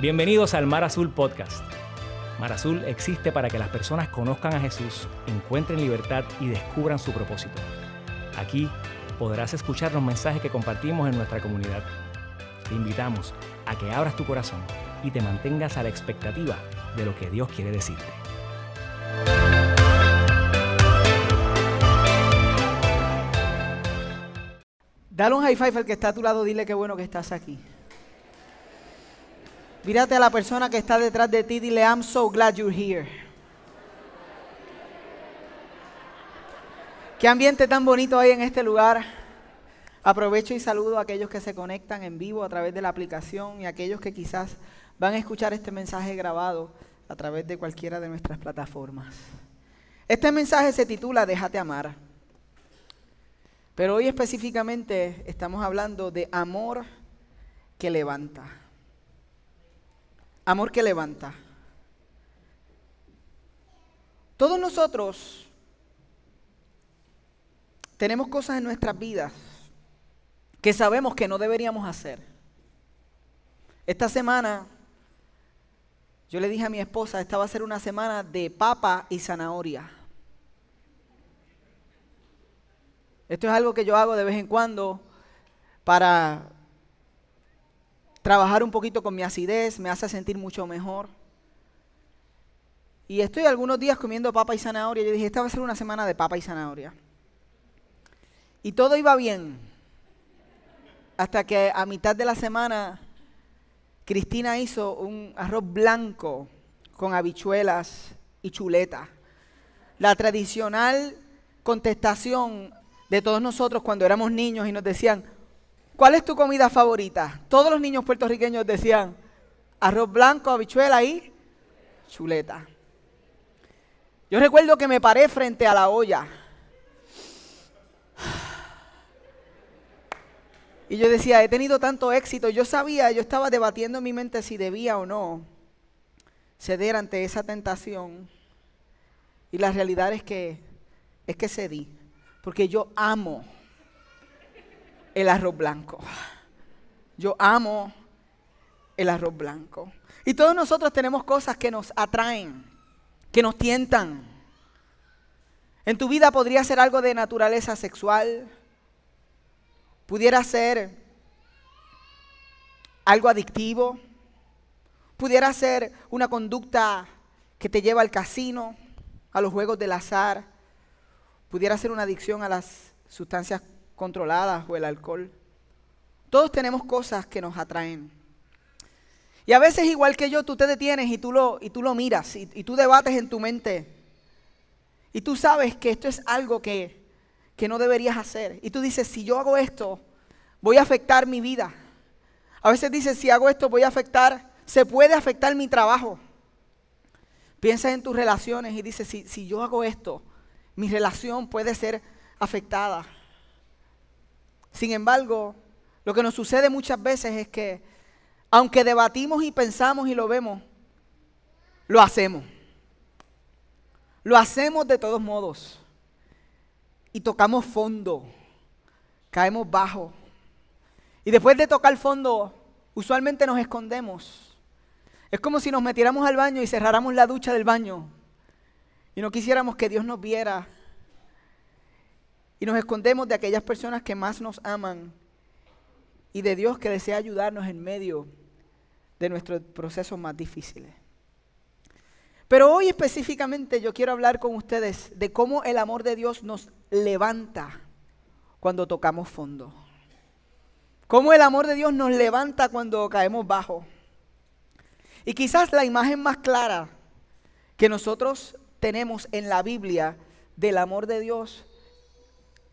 Bienvenidos al Mar Azul Podcast. Mar Azul existe para que las personas conozcan a Jesús, encuentren libertad y descubran su propósito. Aquí podrás escuchar los mensajes que compartimos en nuestra comunidad. Te invitamos a que abras tu corazón y te mantengas a la expectativa de lo que Dios quiere decirte. Dale un high five al que está a tu lado, dile qué bueno que estás aquí. Mírate a la persona que está detrás de ti, dile, I'm so glad you're here. Qué ambiente tan bonito hay en este lugar. Aprovecho y saludo a aquellos que se conectan en vivo a través de la aplicación y a aquellos que quizás van a escuchar este mensaje grabado a través de cualquiera de nuestras plataformas. Este mensaje se titula Déjate amar. Pero hoy específicamente estamos hablando de amor que levanta. Amor que levanta. Todos nosotros tenemos cosas en nuestras vidas que sabemos que no deberíamos hacer. Esta semana yo le dije a mi esposa, esta va a ser una semana de papa y zanahoria. Esto es algo que yo hago de vez en cuando para trabajar un poquito con mi acidez, me hace sentir mucho mejor. Y estoy algunos días comiendo papa y zanahoria. Yo dije, esta va a ser una semana de papa y zanahoria. Y todo iba bien. Hasta que a mitad de la semana Cristina hizo un arroz blanco con habichuelas y chuleta. La tradicional contestación de todos nosotros cuando éramos niños y nos decían, ¿Cuál es tu comida favorita? Todos los niños puertorriqueños decían arroz blanco, habichuela y chuleta. Yo recuerdo que me paré frente a la olla. Y yo decía, he tenido tanto éxito. Yo sabía, yo estaba debatiendo en mi mente si debía o no ceder ante esa tentación. Y la realidad es que es que cedí, porque yo amo el arroz blanco. Yo amo el arroz blanco. Y todos nosotros tenemos cosas que nos atraen, que nos tientan. En tu vida podría ser algo de naturaleza sexual, pudiera ser algo adictivo, pudiera ser una conducta que te lleva al casino, a los juegos del azar, pudiera ser una adicción a las sustancias controladas o el alcohol. Todos tenemos cosas que nos atraen. Y a veces igual que yo, tú te detienes y tú lo, y tú lo miras y, tú debates en tu mente. Y tú sabes que esto es algo que, que no deberías hacer. Y tú dices, si yo hago esto, voy a afectar mi vida. A veces dices, si hago esto, voy a afectar, se puede afectar mi trabajo. Piensas en tus relaciones y dices, si, si yo hago esto, mi relación puede ser afectada. Sin embargo, lo que nos sucede muchas veces es que, aunque debatimos y pensamos y lo vemos, lo hacemos. Lo hacemos de todos modos. Y tocamos fondo. Caemos bajo. Y después de tocar fondo, usualmente nos escondemos. Es como si nos metiéramos al baño y cerráramos la ducha del baño. Y no quisiéramos que Dios nos viera y nos escondemos de aquellas personas que más nos aman y de Dios que desea ayudarnos en medio de nuestros procesos más difíciles. Pero hoy específicamente yo quiero hablar con ustedes de cómo el amor de Dios nos levanta cuando tocamos fondo. Cómo el amor de Dios nos levanta cuando caemos bajo. Y quizás la imagen más clara que nosotros tenemos en la Biblia del amor de Dios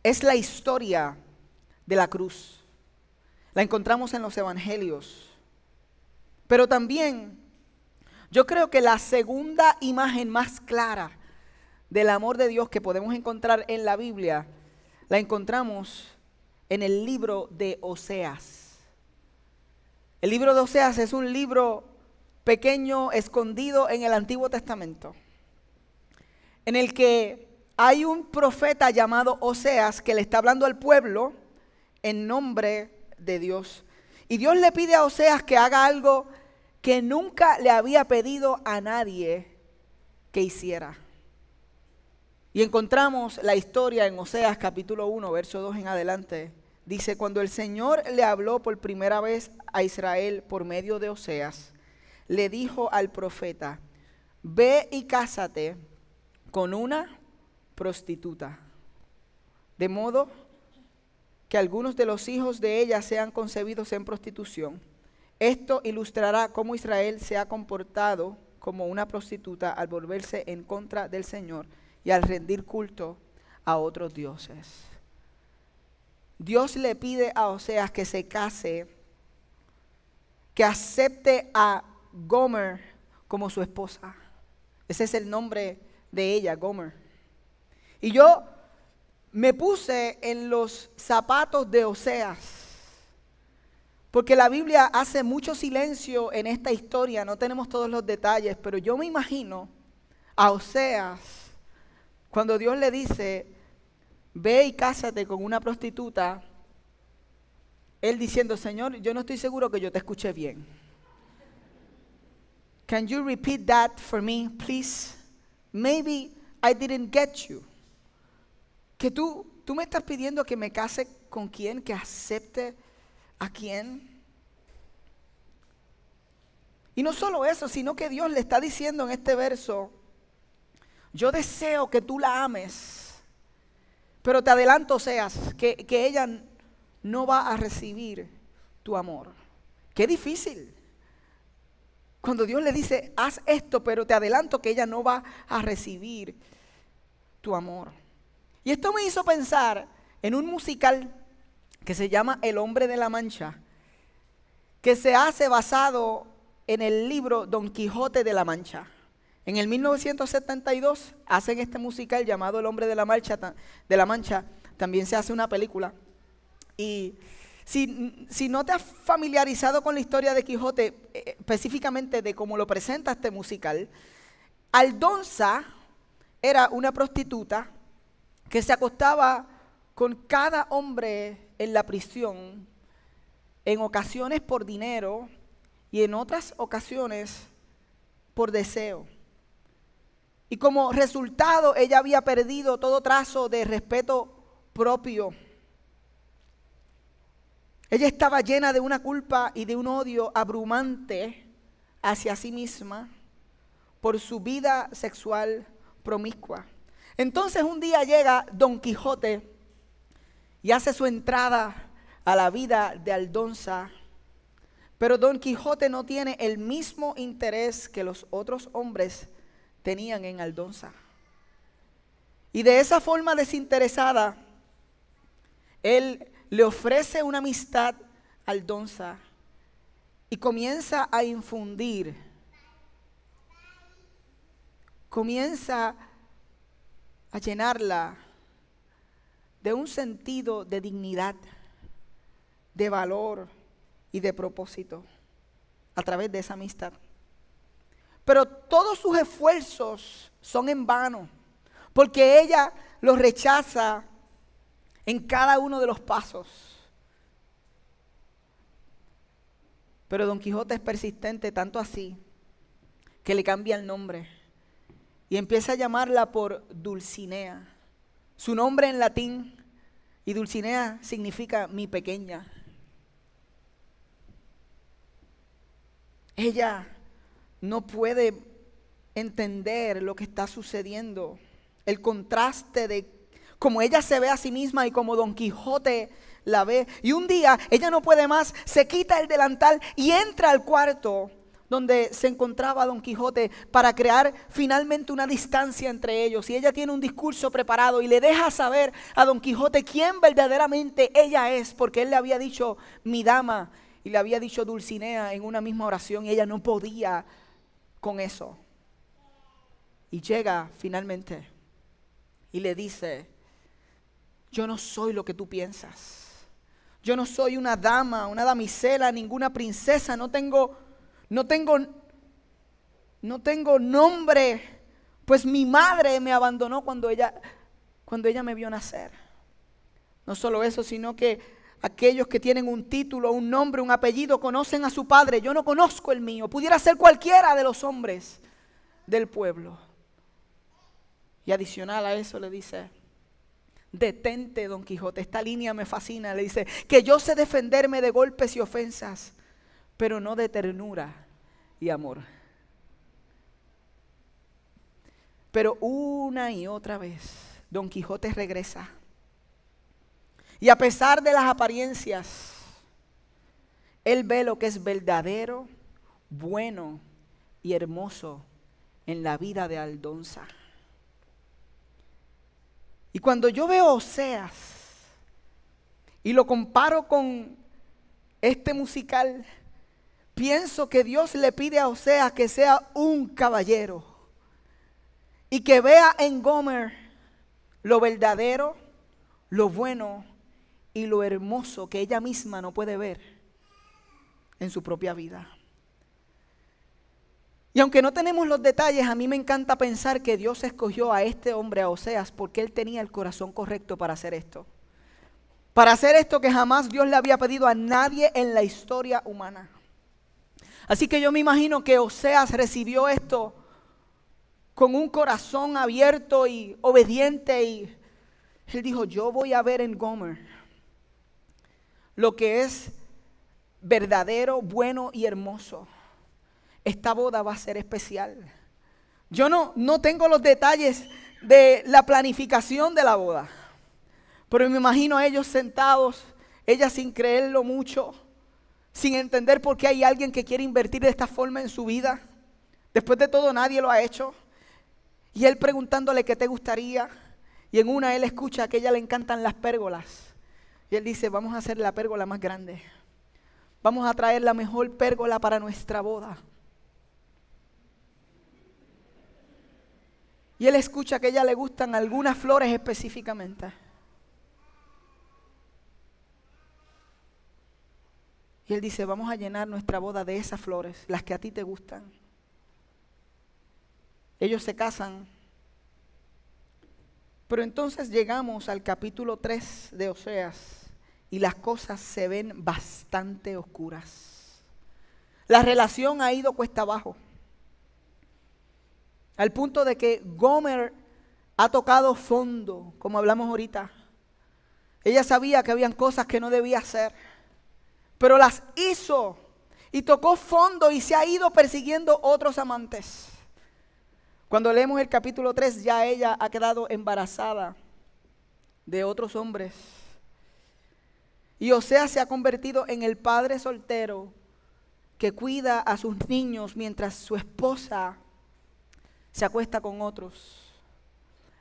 es la historia de la cruz. La encontramos en los evangelios. Pero también yo creo que la segunda imagen más clara del amor de Dios que podemos encontrar en la Biblia la encontramos en el libro de Oseas. El libro de Oseas es un libro pequeño, escondido en el Antiguo Testamento, en el que hay un profeta llamado Oseas que le está hablando al pueblo en nombre de Dios. Y Dios le pide a Oseas que haga algo que nunca le había pedido a nadie que hiciera. Y encontramos la historia en Oseas capítulo 1, verso 2 en adelante. Dice, cuando el Señor le habló por primera vez a Israel por medio de Oseas, le dijo al profeta, ve y cásate con una prostituta, de modo que algunos de los hijos de ella sean concebidos en prostitución. Esto ilustrará cómo Israel se ha comportado como una prostituta al volverse en contra del Señor y al rendir culto a otros dioses. Dios le pide a Oseas que se case, que acepte a Gomer como su esposa. Ese es el nombre de ella, Gomer. Y yo me puse en los zapatos de Oseas, porque la Biblia hace mucho silencio en esta historia, no tenemos todos los detalles, pero yo me imagino a Oseas cuando Dios le dice, ve y cásate con una prostituta, él diciendo, Señor, yo no estoy seguro que yo te escuché bien. Can you repeat that for me, please? Maybe I didn't get you. Que tú, tú me estás pidiendo que me case con quién, que acepte a quién. Y no solo eso, sino que Dios le está diciendo en este verso, yo deseo que tú la ames, pero te adelanto seas que, que ella no va a recibir tu amor. Qué difícil. Cuando Dios le dice, haz esto, pero te adelanto que ella no va a recibir tu amor. Y esto me hizo pensar en un musical que se llama El hombre de la mancha, que se hace basado en el libro Don Quijote de la Mancha. En el 1972 hacen este musical llamado El hombre de la, Mancha. También se hace una película. Y si, si, no te has familiarizado con la historia de Quijote, eh, específicamente de cómo lo presenta este musical, Aldonza era una prostituta que se acostaba con cada hombre en la prisión, en ocasiones por dinero y en otras ocasiones por deseo. Y como resultado ella había perdido todo trazo de respeto propio. Ella estaba llena de una culpa y de un odio abrumante hacia sí misma por su vida sexual promiscua. Entonces un día llega Don Quijote y hace su entrada a la vida de Aldonza. Pero Don Quijote no tiene el mismo interés que los otros hombres tenían en Aldonza. Y de esa forma desinteresada, él le ofrece una amistad a Aldonza y comienza a infundir, comienza a llenarla de un sentido de dignidad, de valor y de propósito a través de esa amistad. Pero todos sus esfuerzos son en vano, porque ella los rechaza en cada uno de los pasos. Pero Don Quijote es persistente tanto así que le cambia el nombre y empieza a llamarla por Dulcinea. Su nombre en latín y Dulcinea significa mi pequeña. Ella no puede entender lo que está sucediendo. El contraste de cómo ella se ve a sí misma y como Don Quijote la ve. Y un día ella no puede más, se quita el delantal y entra al cuarto donde se encontraba Don Quijote para crear finalmente una distancia entre ellos. Y ella tiene un discurso preparado y le deja saber a Don Quijote quién verdaderamente ella es, porque él le había dicho mi dama y le había dicho Dulcinea en una misma oración y ella no podía con eso. Y llega finalmente y le dice, yo no soy lo que tú piensas. Yo no soy una dama, una damisela, ninguna princesa, no tengo no tengo no tengo nombre, pues mi madre me abandonó cuando ella cuando ella me vio nacer. No solo eso, sino que aquellos que tienen un título, un nombre, un apellido, conocen a su padre. Yo no conozco el mío. Pudiera ser cualquiera de los hombres del pueblo. Y adicional a eso le dice, detente, don Quijote. Esta línea me fascina. Le dice, que yo sé defenderme de golpes y ofensas, pero no de ternura y amor. Pero una y otra vez, don Quijote regresa y a pesar de las apariencias, Él ve lo que es verdadero, bueno y hermoso en la vida de Aldonza. Y cuando yo veo Oseas y lo comparo con este musical, pienso que Dios le pide a Oseas que sea un caballero y que vea en Gomer lo verdadero, lo bueno y lo hermoso que ella misma no puede ver en su propia vida. Y aunque no tenemos los detalles, a mí me encanta pensar que Dios escogió a este hombre, a Oseas, porque él tenía el corazón correcto para hacer esto. Para hacer esto que jamás Dios le había pedido a nadie en la historia humana. Así que yo me imagino que Oseas recibió esto con un corazón abierto y obediente y él dijo, yo voy a ver en Gomer lo que es verdadero, bueno y hermoso. Esta boda va a ser especial. Yo no, no tengo los detalles de la planificación de la boda, pero me imagino a ellos sentados, ella sin creerlo mucho, sin entender por qué hay alguien que quiere invertir de esta forma en su vida. Después de todo nadie lo ha hecho. Y él preguntándole qué te gustaría. Y en una él escucha que a ella le encantan las pérgolas. Y él dice, vamos a hacer la pérgola más grande. Vamos a traer la mejor pérgola para nuestra boda. Y él escucha que a ella le gustan algunas flores específicamente. Y él dice, vamos a llenar nuestra boda de esas flores, las que a ti te gustan. Ellos se casan. Pero entonces llegamos al capítulo 3 de Oseas y las cosas se ven bastante oscuras. La relación ha ido cuesta abajo. Al punto de que Gomer ha tocado fondo, como hablamos ahorita. Ella sabía que habían cosas que no debía hacer, pero las hizo y tocó fondo y se ha ido persiguiendo otros amantes. Cuando leemos el capítulo 3, ya ella ha quedado embarazada de otros hombres. Y Osea se ha convertido en el padre soltero que cuida a sus niños mientras su esposa se acuesta con otros.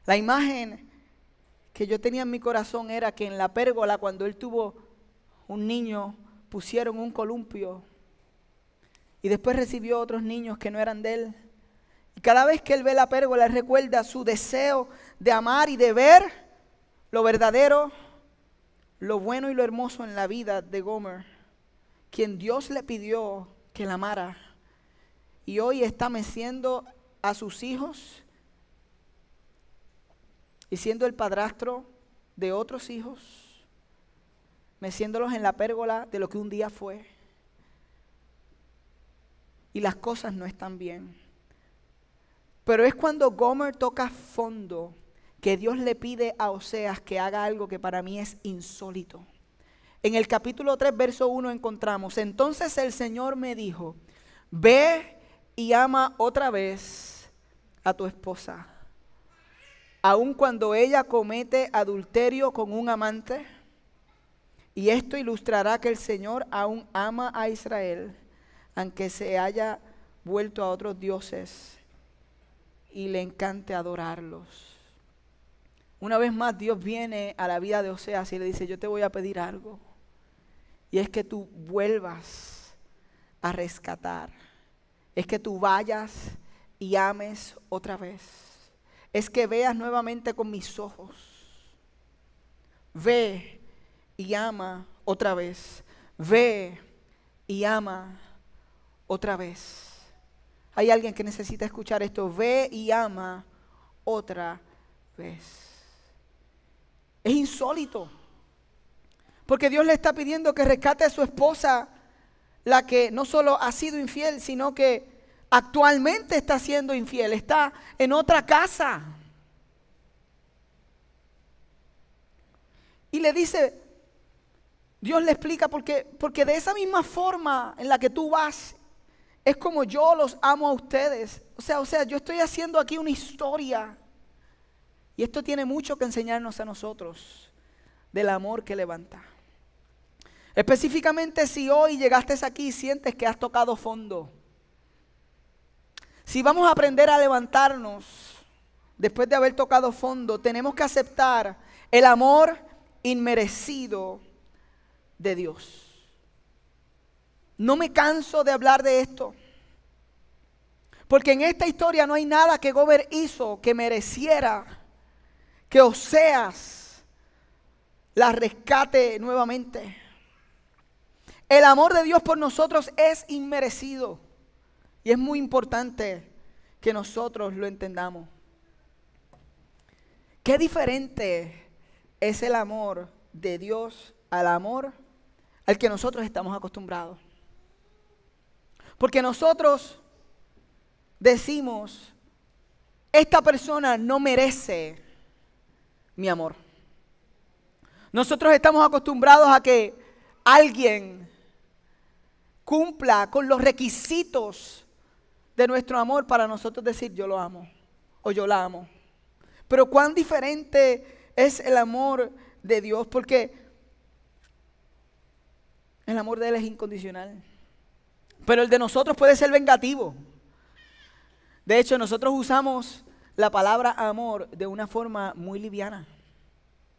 La imagen que yo tenía en mi corazón era que en la pérgola cuando él tuvo un niño pusieron un columpio y después recibió otros niños que no eran de él. Y cada vez que él ve la pérgola, recuerda su deseo de amar y de ver lo verdadero lo bueno y lo hermoso en la vida de Gomer, quien Dios le pidió que la amara, y hoy está meciendo a sus hijos y siendo el padrastro de otros hijos, meciéndolos en la pérgola de lo que un día fue. Y las cosas no están bien. Pero es cuando Gomer toca fondo que Dios le pide a Oseas que haga algo que para mí es insólito. En el capítulo 3, verso 1 encontramos, entonces el Señor me dijo, ve y ama otra vez a tu esposa, aun cuando ella comete adulterio con un amante. Y esto ilustrará que el Señor aún ama a Israel, aunque se haya vuelto a otros dioses y le encante adorarlos. Una vez más Dios viene a la vida de Oseas y le dice, yo te voy a pedir algo. Y es que tú vuelvas a rescatar. Es que tú vayas y ames otra vez. Es que veas nuevamente con mis ojos. Ve y ama otra vez. Ve y ama otra vez. Hay alguien que necesita escuchar esto. Ve y ama otra vez. Es insólito. Porque Dios le está pidiendo que rescate a su esposa, la que no solo ha sido infiel, sino que actualmente está siendo infiel, está en otra casa. Y le dice, Dios le explica porque, porque de esa misma forma en la que tú vas, es como yo los amo a ustedes. O sea, o sea, yo estoy haciendo aquí una historia. Y esto tiene mucho que enseñarnos a nosotros del amor que levanta. Específicamente si hoy llegaste aquí y sientes que has tocado fondo. Si vamos a aprender a levantarnos después de haber tocado fondo, tenemos que aceptar el amor inmerecido de Dios. No me canso de hablar de esto. Porque en esta historia no hay nada que Gober hizo que mereciera que Oseas la rescate nuevamente. El amor de Dios por nosotros es inmerecido. Y es muy importante que nosotros lo entendamos. Qué diferente es el amor de Dios al amor al que nosotros estamos acostumbrados. Porque nosotros decimos, esta persona no merece mi amor. Nosotros estamos acostumbrados a que alguien cumpla con los requisitos de nuestro amor para nosotros decir yo lo amo o yo la amo. Pero cuán diferente es el amor de Dios porque el amor de Él es incondicional. Pero el de nosotros puede ser vengativo. De hecho, nosotros usamos la palabra amor de una forma muy liviana.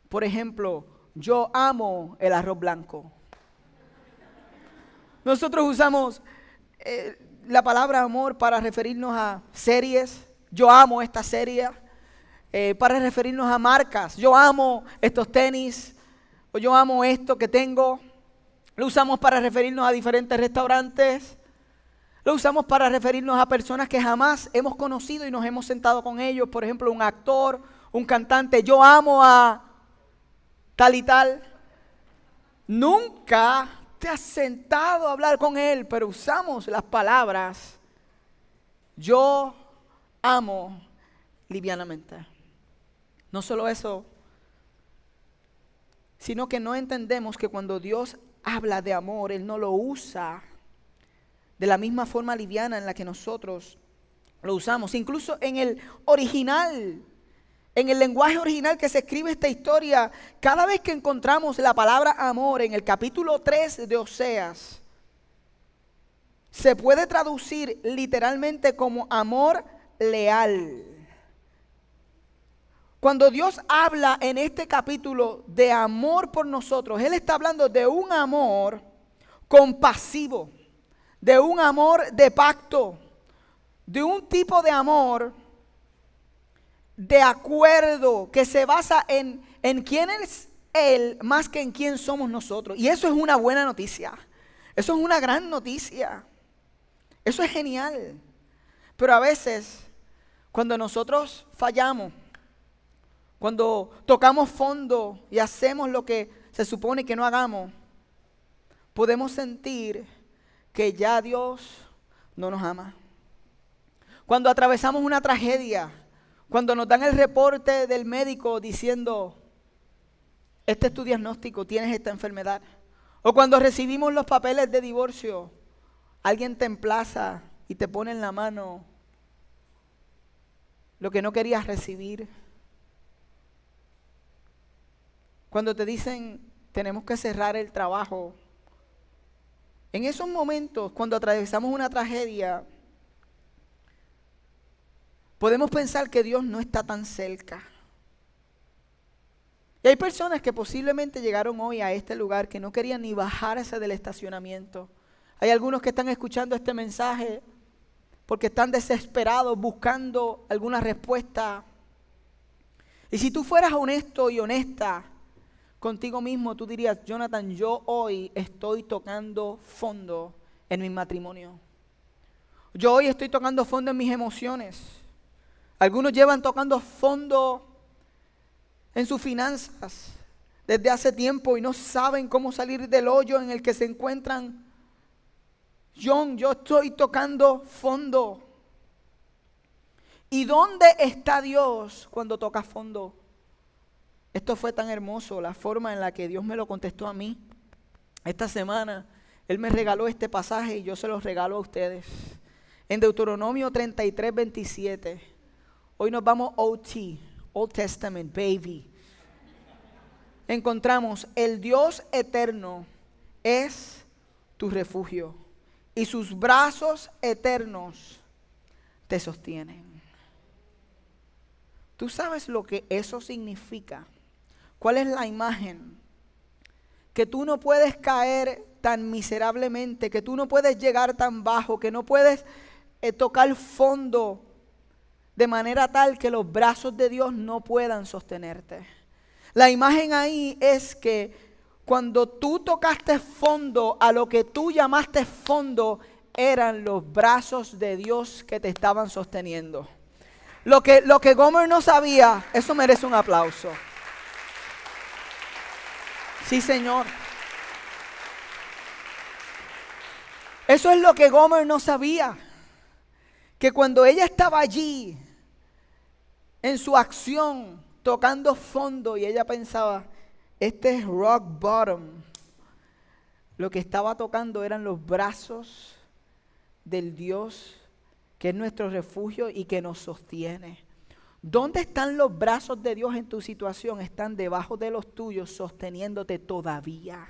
Por ejemplo, yo amo el arroz blanco. Nosotros usamos eh, la palabra amor para referirnos a series. Yo amo esta serie. Eh, para referirnos a marcas. Yo amo estos tenis. O yo amo esto que tengo. Lo usamos para referirnos a diferentes restaurantes. Lo usamos para referirnos a personas que jamás hemos conocido y nos hemos sentado con ellos. Por ejemplo, un actor, un cantante. Yo amo a tal y tal. Nunca te has sentado a hablar con él, pero usamos las palabras. Yo amo livianamente. No solo eso, sino que no entendemos que cuando Dios habla de amor, Él no lo usa de la misma forma liviana en la que nosotros lo usamos. Incluso en el original, en el lenguaje original que se escribe esta historia, cada vez que encontramos la palabra amor en el capítulo 3 de Oseas, se puede traducir literalmente como amor leal. Cuando Dios habla en este capítulo de amor por nosotros, Él está hablando de un amor compasivo, de un amor de pacto, de un tipo de amor de acuerdo que se basa en, en quién es Él más que en quién somos nosotros. Y eso es una buena noticia. Eso es una gran noticia. Eso es genial. Pero a veces, cuando nosotros fallamos, cuando tocamos fondo y hacemos lo que se supone que no hagamos, podemos sentir que ya Dios no nos ama. Cuando atravesamos una tragedia, cuando nos dan el reporte del médico diciendo, este es tu diagnóstico, tienes esta enfermedad. O cuando recibimos los papeles de divorcio, alguien te emplaza y te pone en la mano lo que no querías recibir. Cuando te dicen, tenemos que cerrar el trabajo. En esos momentos, cuando atravesamos una tragedia, podemos pensar que Dios no está tan cerca. Y hay personas que posiblemente llegaron hoy a este lugar que no querían ni bajarse del estacionamiento. Hay algunos que están escuchando este mensaje porque están desesperados buscando alguna respuesta. Y si tú fueras honesto y honesta, contigo mismo, tú dirías, Jonathan, yo hoy estoy tocando fondo en mi matrimonio. Yo hoy estoy tocando fondo en mis emociones. Algunos llevan tocando fondo en sus finanzas. desde hace tiempo y no saben cómo salir del hoyo en el que se encuentran. John, yo estoy tocando fondo. ¿Y dónde está Dios cuando toca fondo? Esto fue tan hermoso, la forma en la que Dios me lo contestó a mí. Esta semana Él me regaló este pasaje y yo se los regalo a ustedes. En Deuteronomio 33, 27. Hoy nos vamos OT, Old Testament, baby. Encontramos, el Dios eterno es tu refugio y sus brazos eternos te sostienen. ¿Tú sabes lo que eso significa? ¿Cuál es la imagen? Que tú no puedes caer tan miserablemente, que tú no puedes llegar tan bajo, que no puedes eh, tocar fondo de manera tal que los brazos de Dios no puedan sostenerte. La imagen ahí es que cuando tú tocaste fondo, a lo que tú llamaste fondo, eran los brazos de Dios que te estaban sosteniendo. Lo que, lo que Gomer no sabía, eso merece un aplauso. Sí, Señor. Eso es lo que Gomer no sabía. Que cuando ella estaba allí, en su acción, tocando fondo, y ella pensaba, este es rock bottom. Lo que estaba tocando eran los brazos del Dios que es nuestro refugio y que nos sostiene. ¿Dónde están los brazos de Dios en tu situación? Están debajo de los tuyos, sosteniéndote todavía.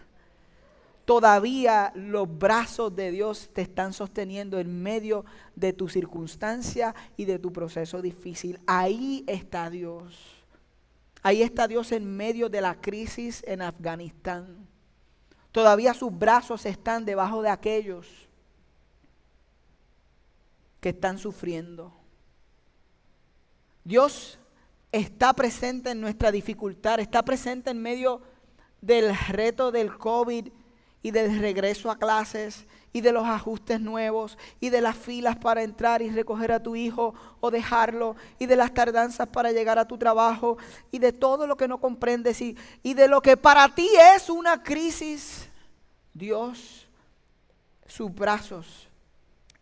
Todavía los brazos de Dios te están sosteniendo en medio de tu circunstancia y de tu proceso difícil. Ahí está Dios. Ahí está Dios en medio de la crisis en Afganistán. Todavía sus brazos están debajo de aquellos que están sufriendo. Dios está presente en nuestra dificultad, está presente en medio del reto del COVID y del regreso a clases y de los ajustes nuevos y de las filas para entrar y recoger a tu hijo o dejarlo y de las tardanzas para llegar a tu trabajo y de todo lo que no comprendes y, de lo que para ti es una crisis. Dios, sus brazos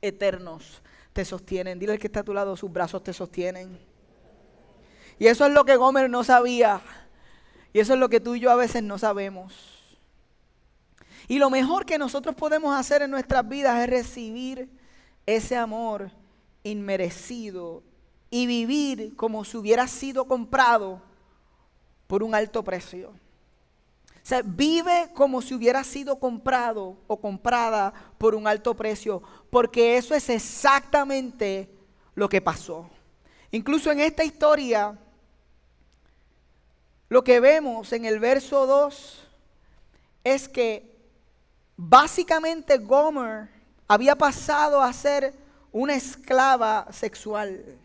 eternos te sostienen. Dile al que está a tu lado, sus brazos te sostienen. Y eso es lo que Gomer no sabía. Y eso es lo que tú y yo a veces no sabemos. Y lo mejor que nosotros podemos hacer en nuestras vidas es recibir ese amor inmerecido y vivir como si hubiera sido comprado por un alto precio. O sea, vive como si hubiera sido comprado o comprada por un alto precio, porque eso es exactamente lo que pasó. Incluso en esta historia, lo que vemos en el verso 2 es que básicamente Gomer había pasado a ser una esclava sexual.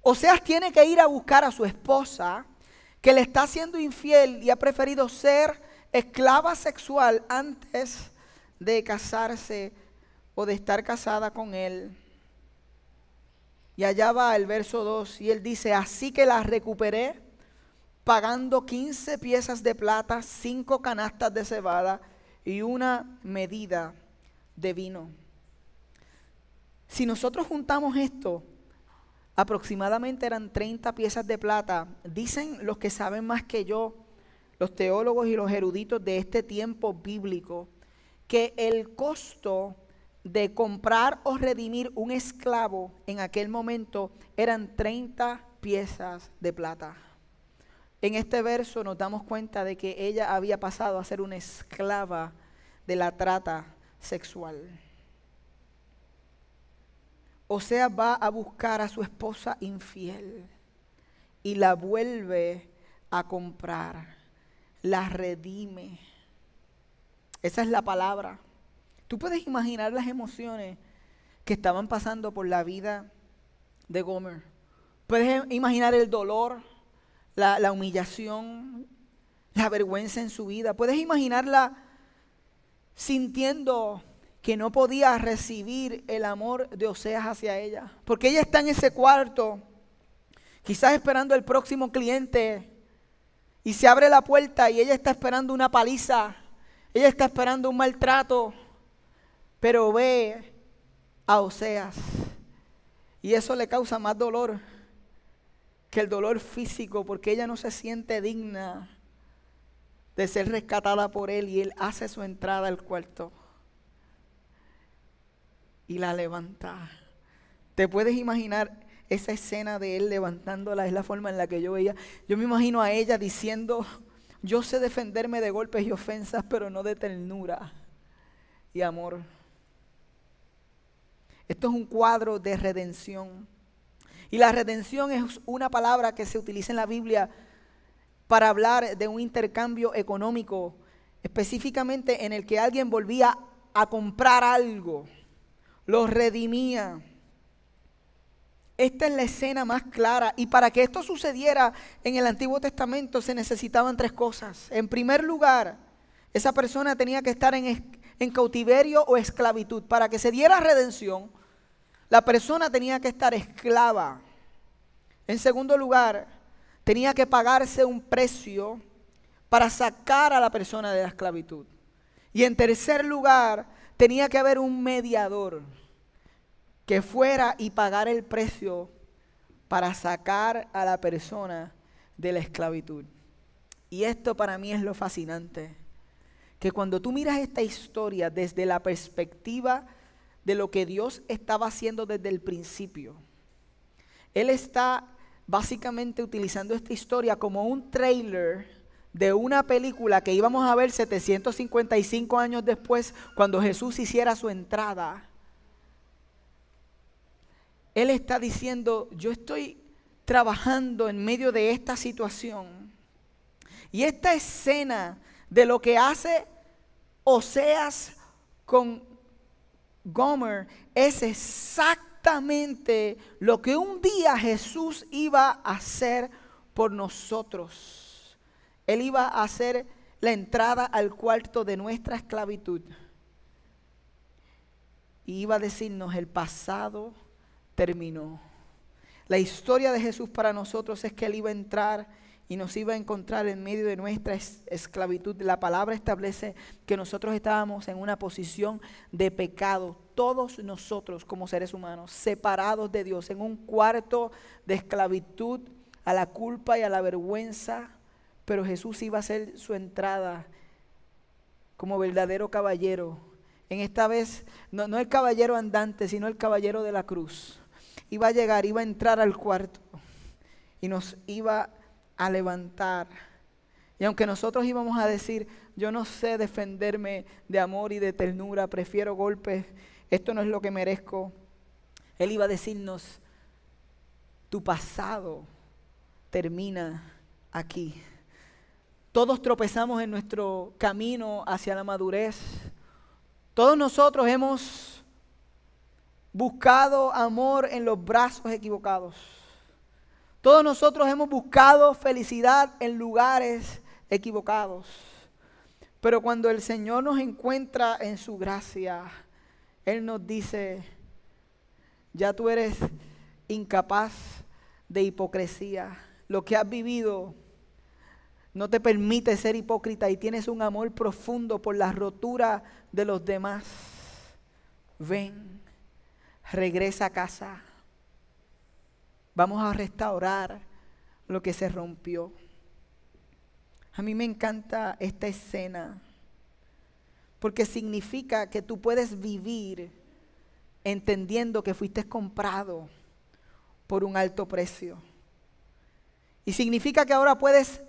O sea, tiene que ir a buscar a su esposa que le está siendo infiel y ha preferido ser esclava sexual antes de casarse o de estar casada con él. Y allá va el verso 2 y él dice, así que la recuperé pagando 15 piezas de plata, 5 canastas de cebada y una medida de vino. Si nosotros juntamos esto, aproximadamente eran 30 piezas de plata. Dicen los que saben más que yo, los teólogos y los eruditos de este tiempo bíblico, que el costo de comprar o redimir un esclavo en aquel momento eran 30 piezas de plata. En este verso nos damos cuenta de que ella había pasado a ser una esclava de la trata sexual. O sea, va a buscar a su esposa infiel y la vuelve a comprar, la redime. Esa es la palabra. Tú puedes imaginar las emociones que estaban pasando por la vida de Gomer. Puedes imaginar el dolor, la, humillación, la vergüenza en su vida. Puedes imaginarla sintiendo que no podía recibir el amor de Oseas hacia ella. Porque ella está en ese cuarto, quizás esperando el próximo cliente Y se abre la puerta y ella está esperando una paliza. Ella está esperando un maltrato. Pero ve a Oseas. Y eso le causa más dolor que el dolor físico porque ella no se siente digna de ser rescatada por él y él hace su entrada al cuarto y la levanta. ¿Te puedes imaginar esa escena de él levantándola? Es la forma en la que yo veía. Yo me imagino a ella diciendo, yo sé defenderme de golpes y ofensas, pero no de ternura y amor. Esto es un cuadro de redención. Y la redención es una palabra que se utiliza en la Biblia para hablar de un intercambio económico, específicamente en el que alguien volvía a comprar algo los redimía. Esta es la escena más clara. Y para que esto sucediera en el Antiguo Testamento se necesitaban tres cosas. En primer lugar, esa persona tenía que estar en, en, cautiverio o esclavitud. Para que se diera redención, la persona tenía que estar esclava. En segundo lugar, tenía que pagarse un precio para sacar a la persona de la esclavitud. Y en tercer lugar, tenía que haber un mediador que fuera y pagar el precio para sacar a la persona de la esclavitud. Y esto para mí es lo fascinante, que cuando tú miras esta historia desde la perspectiva de lo que Dios estaba haciendo desde el principio, Él está básicamente utilizando esta historia como un trailer de una película que íbamos a ver 755 años después, cuando Jesús hiciera su entrada él está diciendo, yo estoy trabajando en medio de esta situación. Y esta escena de lo que hace Oseas con Gomer es exactamente lo que un día Jesús iba a hacer por nosotros. Él iba a hacer la entrada al cuarto de nuestra esclavitud. Y iba a decirnos el pasado terminó. La historia de Jesús para nosotros es que Él iba a entrar y nos iba a encontrar en medio de nuestra esclavitud. La palabra establece que nosotros estábamos en una posición de pecado, todos nosotros como seres humanos, separados de Dios, en un cuarto de esclavitud a la culpa y a la vergüenza, pero Jesús iba a hacer su entrada como verdadero caballero. En esta vez, no, no el caballero andante, sino el caballero de la cruz iba a llegar, iba a entrar al cuarto y nos iba a levantar. Y aunque nosotros íbamos a decir, yo no sé defenderme de amor y de ternura, prefiero golpes, esto no es lo que merezco, Él iba a decirnos, tu pasado termina aquí. Todos tropezamos en nuestro camino hacia la madurez. Todos nosotros hemos buscado amor en los brazos equivocados. Todos nosotros hemos buscado felicidad en lugares equivocados. Pero cuando el Señor nos encuentra en su gracia, Él nos dice, ya tú eres incapaz de hipocresía. Lo que has vivido no te permite ser hipócrita y tienes un amor profundo por la rotura de los demás. Ven regresa a casa. Vamos a restaurar lo que se rompió. A mí me encanta esta escena porque significa que tú puedes vivir entendiendo que fuiste comprado por un alto precio. Y significa que ahora puedes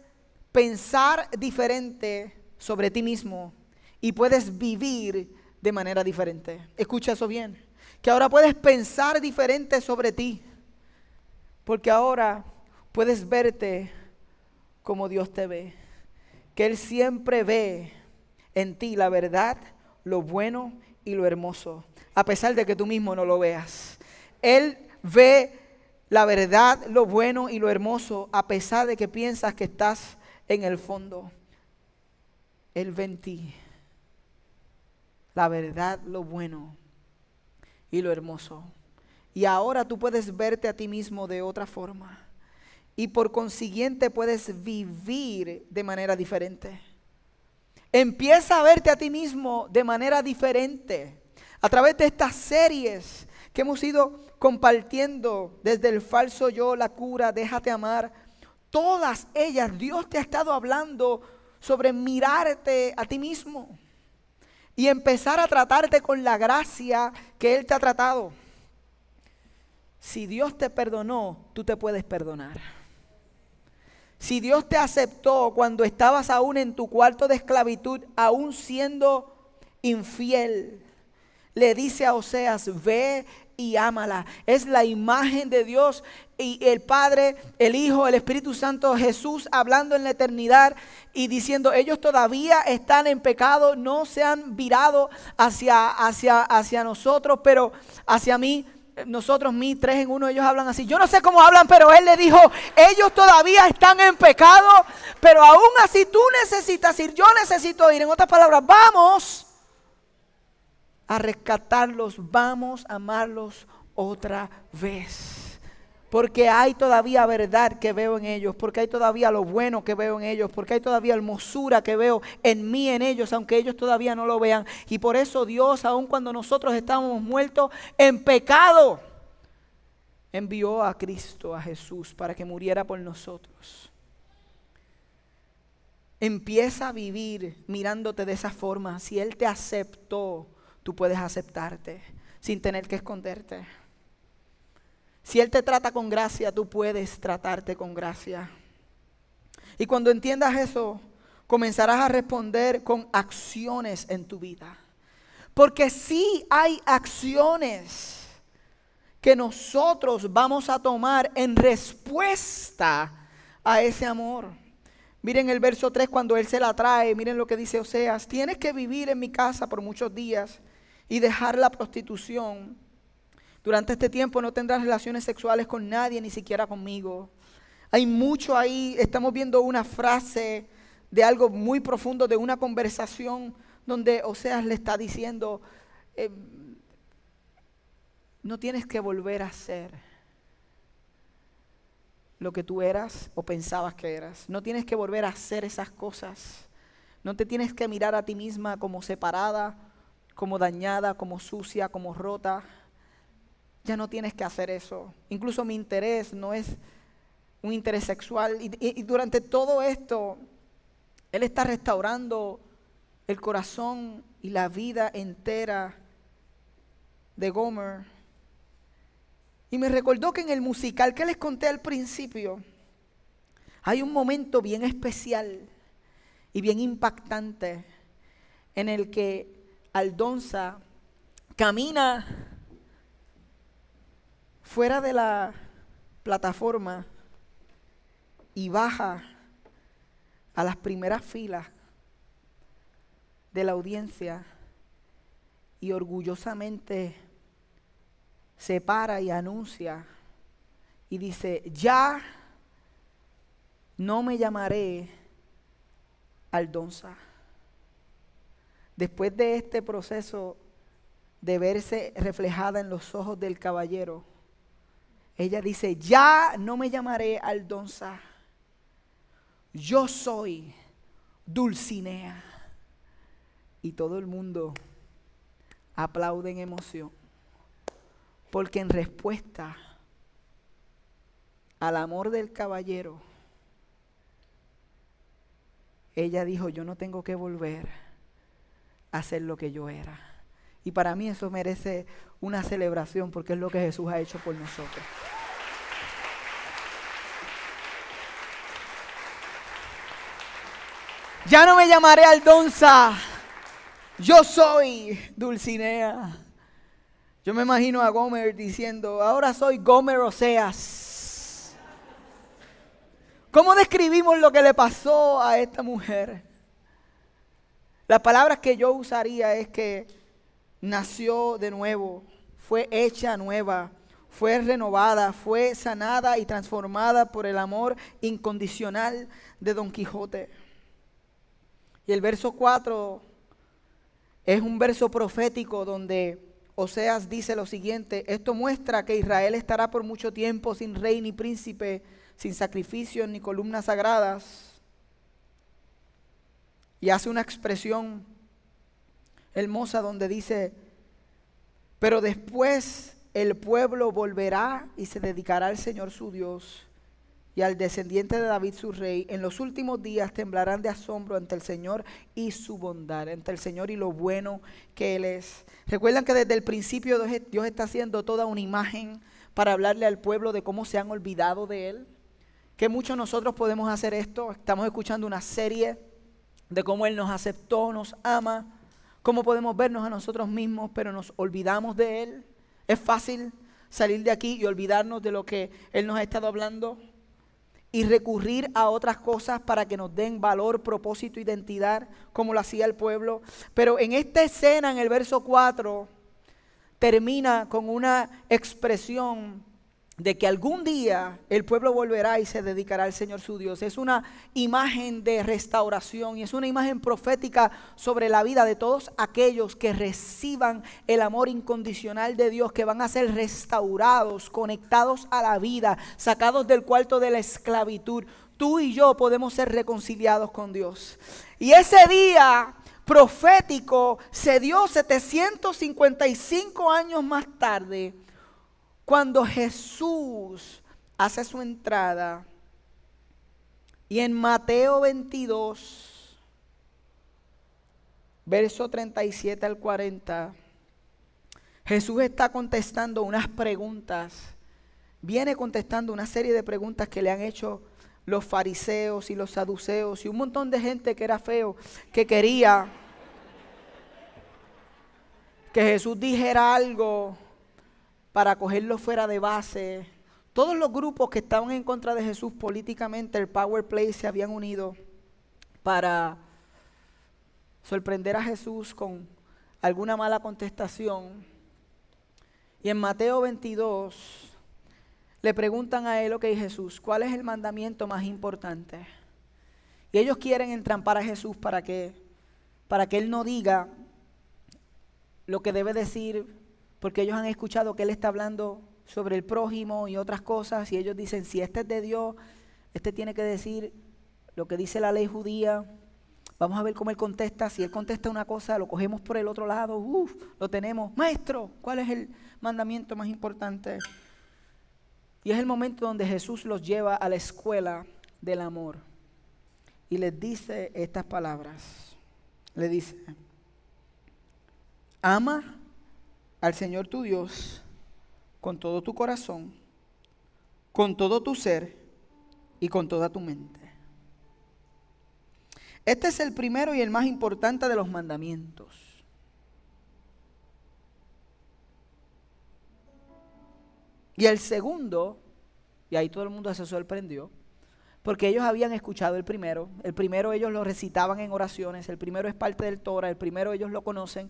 pensar diferente sobre ti mismo y puedes vivir de manera diferente. Escucha eso bien que ahora puedes pensar diferente sobre ti, porque ahora puedes verte como Dios te ve, que Él siempre ve en ti la verdad, lo bueno y lo hermoso, a pesar de que tú mismo no lo veas. Él ve la verdad, lo bueno y lo hermoso, a pesar de que piensas que estás en el fondo. Él ve en ti la verdad, lo bueno y lo hermoso. Y ahora tú puedes verte a ti mismo de otra forma. y por consiguiente puedes vivir de manera diferente. Empieza a verte a ti mismo de manera diferente a través de estas series que hemos ido compartiendo desde el falso yo, la cura, déjate amar. Todas ellas, Dios te ha estado hablando sobre mirarte a ti mismo y empezar a tratarte con la gracia que Él te ha tratado. Si Dios te perdonó, tú te puedes perdonar. Si Dios te aceptó cuando estabas aún en tu cuarto de esclavitud, aún siendo infiel, le dice a Oseas, ve y ámala. Es la imagen de Dios y el Padre, el Hijo, el Espíritu Santo, Jesús hablando en la eternidad y diciendo, ellos todavía están en pecado, no se han virado hacia, hacia, hacia nosotros, pero hacia mí nosotros, mí, tres en uno, ellos hablan así. Yo no sé cómo hablan, pero él le dijo, ellos todavía están en pecado, pero aún así tú necesitas ir, yo necesito ir. En otras palabras, vamos a rescatarlos, vamos a amarlos otra vez. Porque hay todavía verdad que veo en ellos, porque hay todavía lo bueno que veo en ellos, porque hay todavía hermosura que veo en mí, en ellos, aunque ellos todavía no lo vean. Y por eso Dios, aun cuando nosotros estábamos muertos en pecado, envió a Cristo, a Jesús, para que muriera por nosotros. Empieza a vivir mirándote de esa forma. Si Él te aceptó, tú puedes aceptarte sin tener que esconderte. Si Él te trata con gracia, tú puedes tratarte con gracia. Y cuando entiendas eso, comenzarás a responder con acciones en tu vida. Porque sí hay acciones que nosotros vamos a tomar en respuesta a ese amor. Miren el verso 3 cuando Él se la trae, miren lo que dice Oseas, tienes que vivir en mi casa por muchos días y dejar la prostitución durante este tiempo no tendrás relaciones sexuales con nadie, ni siquiera conmigo. Hay mucho ahí, estamos viendo una frase de algo muy profundo, de una conversación donde Oseas le está diciendo, eh, no tienes que volver a ser lo que tú eras o pensabas que eras. No tienes que volver a hacer esas cosas. No te tienes que mirar a ti misma como separada, como dañada, como sucia, como rota ya no tienes que hacer eso. Incluso mi interés no es un interés sexual. Y, durante todo esto, Él está restaurando el corazón y la vida entera de Gomer. Y me recordó que en el musical que les conté al principio, hay un momento bien especial y bien impactante en el que Aldonza camina fuera de la plataforma y baja a las primeras filas de la audiencia y orgullosamente se para y anuncia y dice, ya no me llamaré Aldonza. Después de este proceso de verse reflejada en los ojos del caballero, ella dice, ya no me llamaré Aldonza, yo soy Dulcinea. Y todo el mundo aplaude en emoción, porque en respuesta al amor del caballero, ella dijo, yo no tengo que volver a ser lo que yo era. Y para mí eso merece una celebración porque es lo que Jesús ha hecho por nosotros. Ya no me llamaré Aldonza, yo soy Dulcinea. Yo me imagino a Gomer diciendo, ahora soy Gomer Oseas. ¿Cómo describimos lo que le pasó a esta mujer? Las palabras que yo usaría es que nació de nuevo, fue hecha nueva, fue renovada, fue sanada y transformada por el amor incondicional de Don Quijote. Y el verso 4 es un verso profético donde Oseas dice lo siguiente, esto muestra que Israel estará por mucho tiempo sin rey ni príncipe, sin sacrificios ni columnas sagradas. Y hace una expresión hermosa donde dice, pero después el pueblo volverá y se dedicará al Señor su Dios y al descendiente de David su rey. En los últimos días temblarán de asombro ante el Señor y su bondad, ante el Señor y lo bueno que Él es. Recuerdan que desde el principio Dios está haciendo toda una imagen para hablarle al pueblo de cómo se han olvidado de Él. Que muchos nosotros podemos hacer esto. Estamos escuchando una serie de cómo Él nos aceptó, nos ama, cómo podemos vernos a nosotros mismos, pero nos olvidamos de Él. Es fácil salir de aquí y olvidarnos de lo que Él nos ha estado hablando y recurrir a otras cosas para que nos den valor, propósito, identidad, como lo hacía el pueblo. Pero en esta escena, en el verso 4, termina con una expresión de que algún día el pueblo volverá y se dedicará al Señor su Dios. Es una imagen de restauración y es una imagen profética sobre la vida de todos aquellos que reciban el amor incondicional de Dios, que van a ser restaurados, conectados a la vida, sacados del cuarto de la esclavitud. Tú y yo podemos ser reconciliados con Dios. Y ese día profético se dio 755 años más tarde cuando Jesús hace su entrada y en Mateo 22, verso 37 al 40, Jesús está contestando unas preguntas, viene contestando una serie de preguntas que le han hecho los fariseos y los saduceos y un montón de gente que era feo, que quería que Jesús dijera algo para cogerlo fuera de base. Todos los grupos que estaban en contra de Jesús políticamente, el Power Play, se habían unido para sorprender a Jesús con alguna mala contestación. Y en Mateo 22 le preguntan a él, ok Jesús, ¿cuál es el mandamiento más importante? Y ellos quieren entrampar a Jesús para que, para que él no diga lo que debe decir porque ellos han escuchado que Él está hablando sobre el prójimo y otras cosas, y ellos dicen, si este es de Dios, este tiene que decir lo que dice la ley judía. Vamos a ver cómo Él contesta. Si Él contesta una cosa, lo cogemos por el otro lado. Uf, lo tenemos. Maestro, ¿cuál es el mandamiento más importante? Y es el momento donde Jesús los lleva a la escuela del amor. Y les dice estas palabras. Le dice, ama al Señor tu Dios con todo tu corazón, con todo tu ser y con toda tu mente. Este es el primero y el más importante de los mandamientos. Y el segundo, y ahí todo el mundo se sorprendió, porque ellos habían escuchado el primero, el primero ellos lo recitaban en oraciones, el primero es parte del Torah, el primero ellos lo conocen,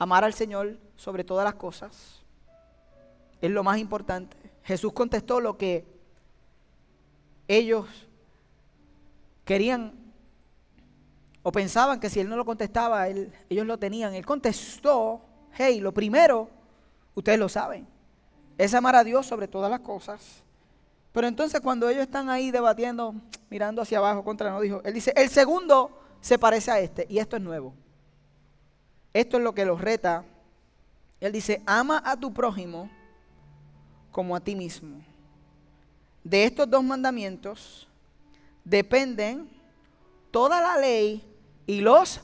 amar al Señor sobre todas las cosas. Es lo más importante. Jesús contestó lo que ellos querían o pensaban que si él no lo contestaba, ellos lo tenían. Él contestó, hey, lo primero, ustedes lo saben, es amar a Dios sobre todas las cosas. Pero entonces cuando ellos están ahí debatiendo, mirando hacia abajo contra no dijo, él dice, el segundo se parece a este y esto es nuevo. Esto es lo que los reta. Él dice, ama a tu prójimo como a ti mismo. De estos dos mandamientos dependen toda la ley y los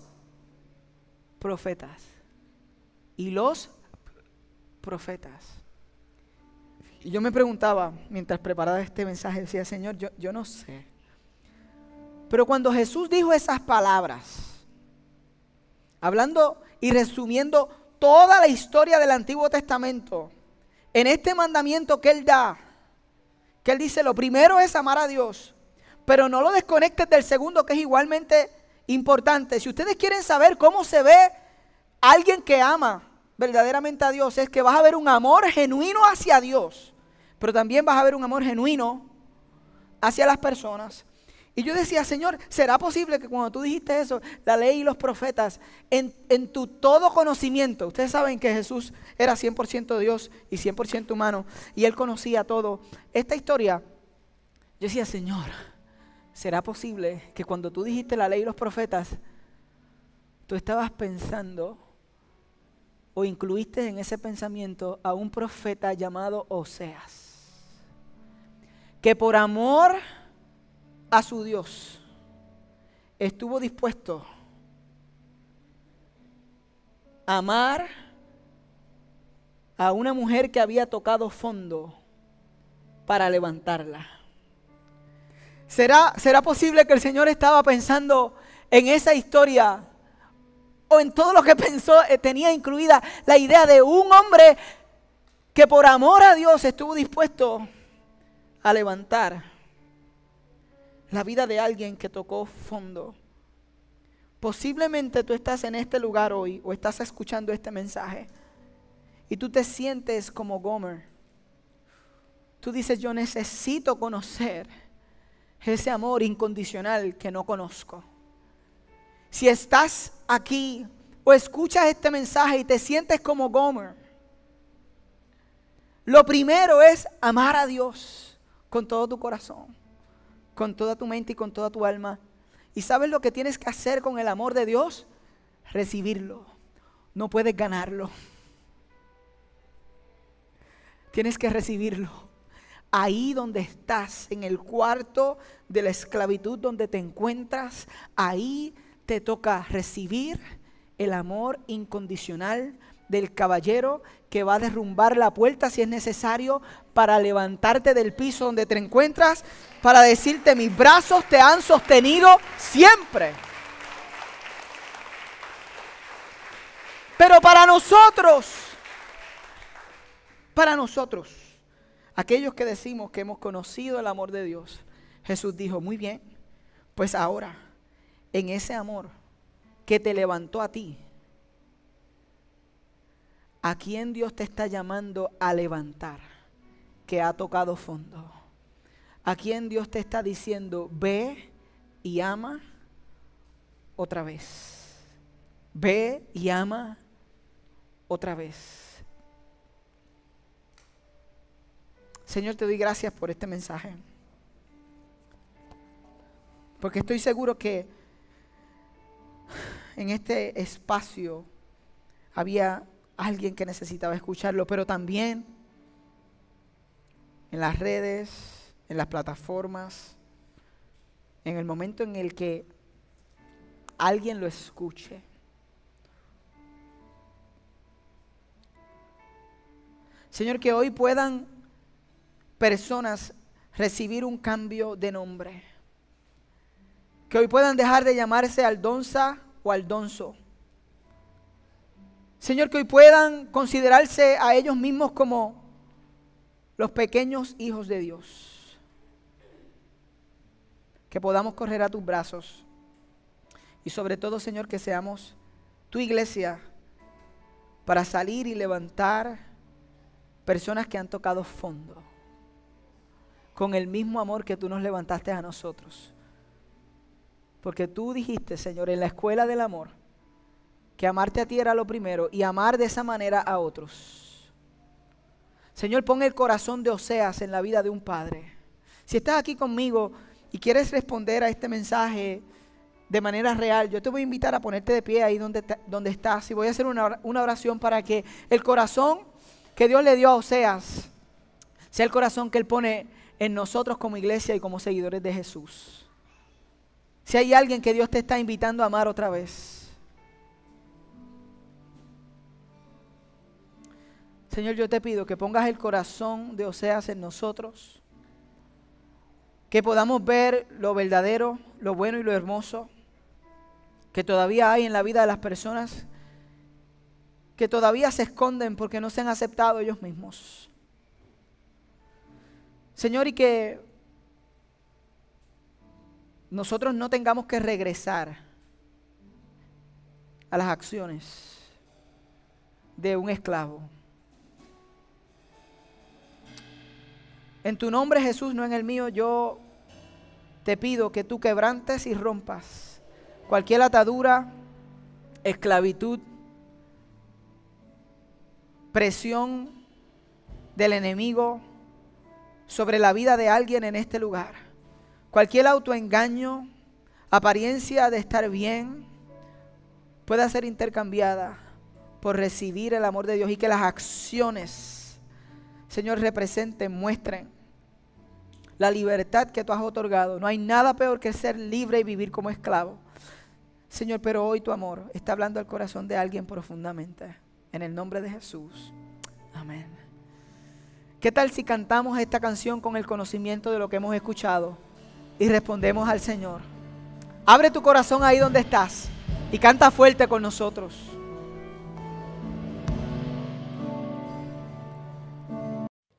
profetas. Y los profetas. Y yo me preguntaba, mientras preparaba este mensaje, decía, Señor, yo, yo no sé. Pero cuando Jesús dijo esas palabras, hablando y resumiendo toda la historia del Antiguo Testamento, en este mandamiento que Él da, que Él dice, lo primero es amar a Dios, pero no lo desconectes del segundo que es igualmente importante. Si ustedes quieren saber cómo se ve alguien que ama verdaderamente a Dios, es que vas a ver un amor genuino hacia Dios, pero también vas a ver un amor genuino hacia las personas. Y yo decía, Señor, ¿será posible que cuando tú dijiste eso, la ley y los profetas, en, tu todo conocimiento, ustedes saben que Jesús era 100% Dios y 100% humano, y él conocía todo, esta historia Yo decía, Señor, ¿será posible que cuando tú dijiste la ley y los profetas, tú estabas pensando o incluiste en ese pensamiento a un profeta llamado Oseas, que por amor a su Dios. Estuvo dispuesto a amar a una mujer que había tocado fondo para levantarla. ¿Será, ¿Será posible que el Señor estaba pensando en esa historia o en todo lo que pensó eh, tenía incluida la idea de un hombre que por amor a Dios estuvo dispuesto a levantar la vida de alguien que tocó fondo? Posiblemente tú estás en este lugar hoy o estás escuchando este mensaje y tú te sientes como Gomer. Tú dices, yo necesito conocer ese amor incondicional que no conozco. Si estás aquí o escuchas este mensaje y te sientes como Gomer, lo primero es amar a Dios con todo tu corazón, con toda tu mente y con toda tu alma. ¿Y sabes lo que tienes que hacer con el amor de Dios? Recibirlo. No puedes ganarlo. Tienes que recibirlo. Ahí donde estás, en el cuarto de la esclavitud donde te encuentras, ahí te toca recibir el amor incondicional del caballero que va a derrumbar la puerta si es necesario para levantarte del piso donde te encuentras, para decirte mis brazos te han sostenido siempre. Pero para nosotros, para nosotros, aquellos que decimos que hemos conocido el amor de Dios, Jesús dijo, muy bien, pues ahora, en ese amor que te levantó a ti, ¿a quién Dios te está llamando a levantar? Que ha tocado fondo. ¿A quién Dios te está diciendo, ve y ama otra vez? Ve y ama otra vez. Señor, te doy gracias por este mensaje. Porque estoy seguro que en este espacio había alguien que necesitaba escucharlo, pero también en las redes, en las plataformas, en el momento en el que alguien lo escuche. Señor, que hoy puedan personas recibir un cambio de nombre. Que hoy puedan dejar de llamarse Aldonza o Aldonso. Señor, que hoy puedan considerarse a ellos mismos como los pequeños hijos de Dios. Que podamos correr a tus brazos. Y sobre todo, Señor, que seamos tu iglesia para salir y levantar personas que han tocado fondo con el mismo amor que tú nos levantaste a nosotros. Porque tú dijiste, Señor, en la escuela del amor, que amarte a ti era lo primero y amar de esa manera a otros. Señor, pon el corazón de Oseas en la vida de un padre. Si estás aquí conmigo y quieres responder a este mensaje de manera real, yo te voy a invitar a ponerte de pie ahí donde, donde estás y voy a hacer una, una oración para que el corazón que Dios le dio a Oseas sea el corazón que Él pone en nosotros como iglesia y como seguidores de Jesús. Si hay alguien que Dios te está invitando a amar otra vez. Señor, yo te pido que pongas el corazón de Oseas en nosotros. Que podamos ver lo verdadero, lo bueno y lo hermoso que todavía hay en la vida de las personas que todavía se esconden porque no se han aceptado ellos mismos. Señor, y que nosotros no tengamos que regresar a las acciones de un esclavo. En tu nombre Jesús, no en el mío, yo te pido que tú quebrantes y rompas cualquier atadura, esclavitud, presión del enemigo sobre la vida de alguien en este lugar. Cualquier autoengaño, apariencia de estar bien, pueda ser intercambiada por recibir el amor de Dios y que las acciones, Señor, representen, muestren la libertad que tú has otorgado. No hay nada peor que ser libre y vivir como esclavo. Señor, pero hoy tu amor está hablando al corazón de alguien profundamente. En el nombre de Jesús. Amén. ¿Qué tal si cantamos esta canción con el conocimiento de lo que hemos escuchado y respondemos al Señor? Abre tu corazón ahí donde estás y canta fuerte con nosotros.